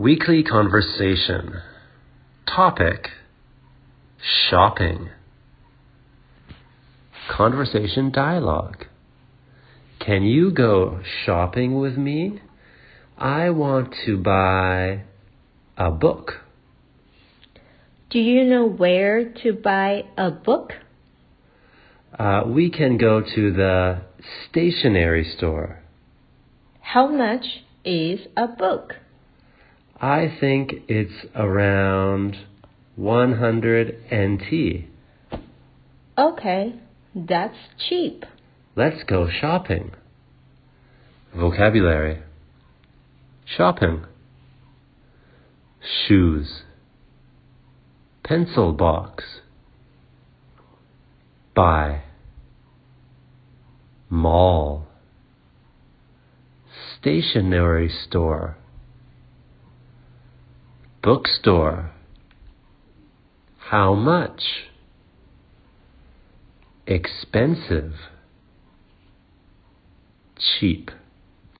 Weekly conversation. Topic Shopping. Conversation dialogue. Can you go shopping with me? I want to buy a book. Do you know where to buy a book? Uh, we can go to the stationery store. How much is a book? I think it's around 100 NT. Okay, that's cheap. Let's go shopping. Vocabulary. Shopping. Shoes. Pencil box. Buy. Mall. Stationery store Bookstore. How much? Expensive. Cheap